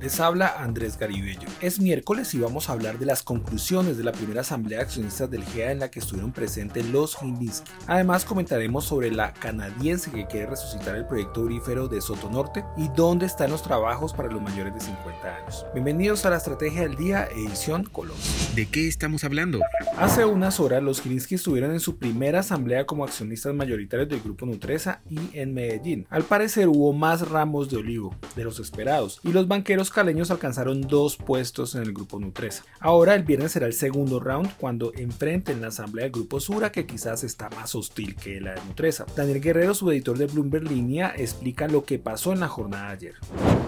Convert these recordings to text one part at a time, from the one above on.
Les habla Andrés Garibello. Es miércoles y vamos a hablar de las conclusiones de la primera asamblea de accionistas del GEA en la que estuvieron presentes los Gilinski. Además comentaremos sobre la canadiense que quiere resucitar el proyecto aurífero de Soto Norte y dónde están los trabajos para los mayores de 50 años. Bienvenidos a la Estrategia del Día, edición Colombia. ¿De qué estamos hablando? Hace unas horas los Gilinski estuvieron en su primera asamblea como accionistas mayoritarios del grupo Nutresa y en Medellín. Al parecer hubo más ramos de olivo de los esperados y los banqueros caleños alcanzaron dos puestos en el grupo Nutresa. Ahora el viernes será el segundo round cuando enfrenten la asamblea del grupo Sura que quizás está más hostil que la de Nutresa. Daniel Guerrero, su editor de Bloomberg Línea, explica lo que pasó en la jornada de ayer.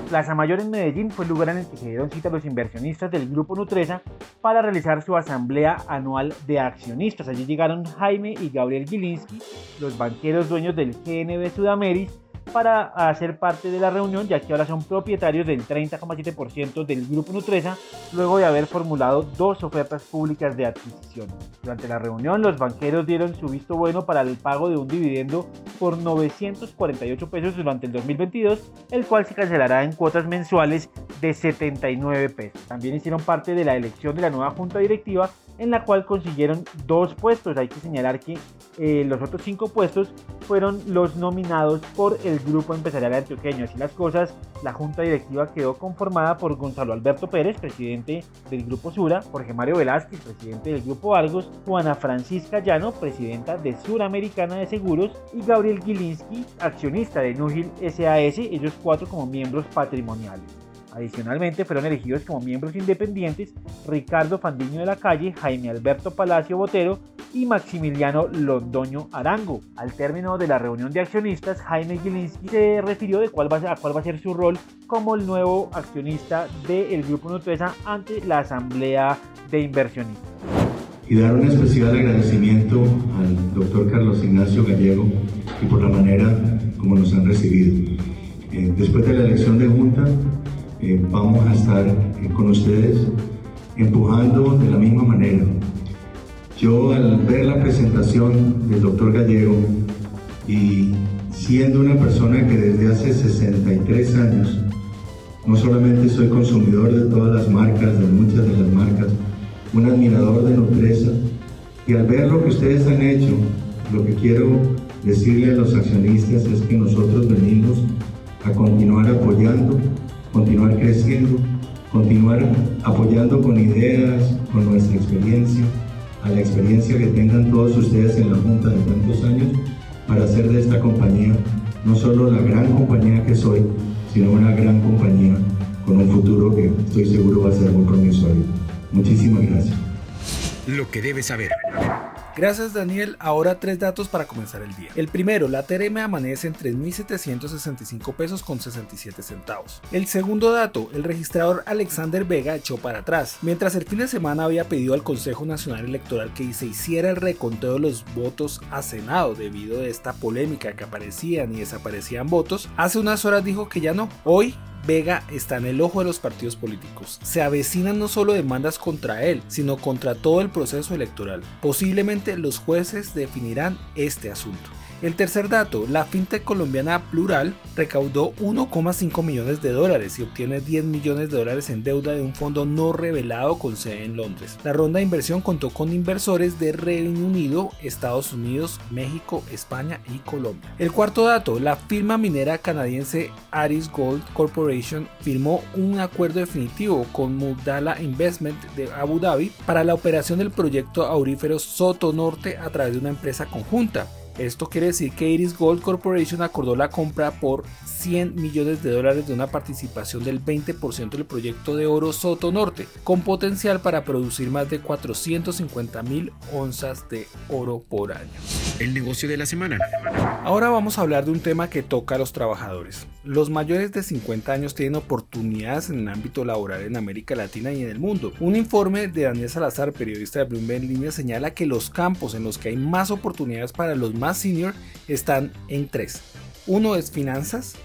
Plaza Mayor en Medellín fue el lugar en el que se dieron cita los inversionistas del grupo Nutresa para realizar su asamblea anual de accionistas. Allí llegaron Jaime y Gabriel Gilinski, los banqueros dueños del GNB Sudameris, para hacer parte de la reunión, ya que ahora son propietarios del 30,7% del grupo Nutresa, luego de haber formulado dos ofertas públicas de adquisición. Durante la reunión, los banqueros dieron su visto bueno para el pago de un dividendo por 948 pesos durante el 2022, el cual se cancelará en cuotas mensuales de 79 pesos. También hicieron parte de la elección de la nueva junta directiva en la cual consiguieron dos puestos. Hay que señalar que eh, los otros cinco puestos fueron los nominados por el Grupo Empresarial Antioqueño. Así las cosas, la junta directiva quedó conformada por Gonzalo Alberto Pérez, presidente del Grupo Sura, Jorge Mario Velázquez, presidente del Grupo Argos, Juana Francisca Llano, presidenta de Suramericana de Seguros, y Gabriel Gilinski, accionista de Nugil SAS, ellos cuatro como miembros patrimoniales. Adicionalmente fueron elegidos como miembros independientes Ricardo Fandiño de la Calle, Jaime Alberto Palacio Botero y Maximiliano Londoño Arango. Al término de la reunión de accionistas, Jaime Gilinski se refirió de cuál va a, cuál va a ser su rol como el nuevo accionista del Grupo Nutresa ante la Asamblea de Inversionistas. Y dar un especial agradecimiento al doctor Carlos Ignacio Gallego y por la manera como nos han recibido. Eh, después de la elección de Junta, eh, vamos a estar eh, con ustedes empujando de la misma manera. Yo al ver la presentación del doctor Gallego y siendo una persona que desde hace 63 años no solamente soy consumidor de todas las marcas, de muchas de las marcas, un admirador de Nutresa, y al ver lo que ustedes han hecho, lo que quiero decirle a los accionistas es que nosotros venimos a continuar apoyando continuar creciendo, continuar apoyando con ideas, con nuestra experiencia, a la experiencia que tengan todos ustedes en la Junta de tantos años, para hacer de esta compañía no solo la gran compañía que soy, sino una gran compañía con un futuro que estoy seguro va a ser muy promisorio. Muchísimas gracias. Lo que debes saber. Gracias Daniel, ahora tres datos para comenzar el día. El primero, la TRM amanece en 3.765 pesos con 67 centavos. El segundo dato, el registrador Alexander Vega echó para atrás. Mientras el fin de semana había pedido al Consejo Nacional Electoral que se hiciera el reconteo de los votos a Senado debido a esta polémica que aparecían y desaparecían votos, hace unas horas dijo que ya no. Hoy Vega está en el ojo de los partidos políticos. Se avecinan no solo demandas contra él, sino contra todo el proceso electoral. Posiblemente los jueces definirán este asunto. El tercer dato, la fintech colombiana Plural recaudó 1,5 millones de dólares y obtiene 10 millones de dólares en deuda de un fondo no revelado con sede en Londres. La ronda de inversión contó con inversores de Reino Unido, Estados Unidos, México, España y Colombia. El cuarto dato, la firma minera canadiense Aris Gold Corporation firmó un acuerdo definitivo con Mubdala Investment de Abu Dhabi para la operación del proyecto aurífero Soto Norte a través de una empresa conjunta. Esto quiere decir que Iris Gold Corporation acordó la compra por 100 millones de dólares de una participación del 20% del proyecto de oro Soto Norte, con potencial para producir más de 450 mil onzas de oro por año. El negocio de la semana. Ahora vamos a hablar de un tema que toca a los trabajadores. Los mayores de 50 años tienen oportunidades en el ámbito laboral en América Latina y en el mundo. Un informe de Daniel Salazar, periodista de Bloomberg en línea, señala que los campos en los que hay más oportunidades para los más senior están en tres. Uno es finanzas,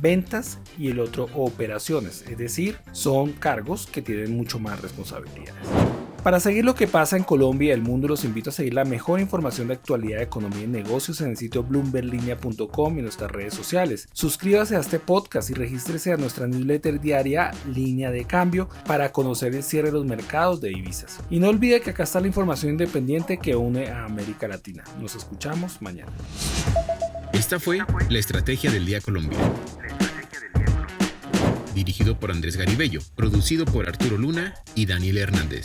ventas y el otro operaciones, es decir, son cargos que tienen mucho más responsabilidades. Para seguir lo que pasa en Colombia y el mundo, los invito a seguir la mejor información de actualidad, economía y negocios en el sitio bloomberlinia.com y en nuestras redes sociales. Suscríbase a este podcast y regístrese a nuestra newsletter diaria Línea de Cambio para conocer el cierre de los mercados de divisas. Y no olvide que acá está la información independiente que une a América Latina. Nos escuchamos mañana. Esta fue la Estrategia del Día Colombia. Dirigido por Andrés Garibello, producido por Arturo Luna y Daniel Hernández.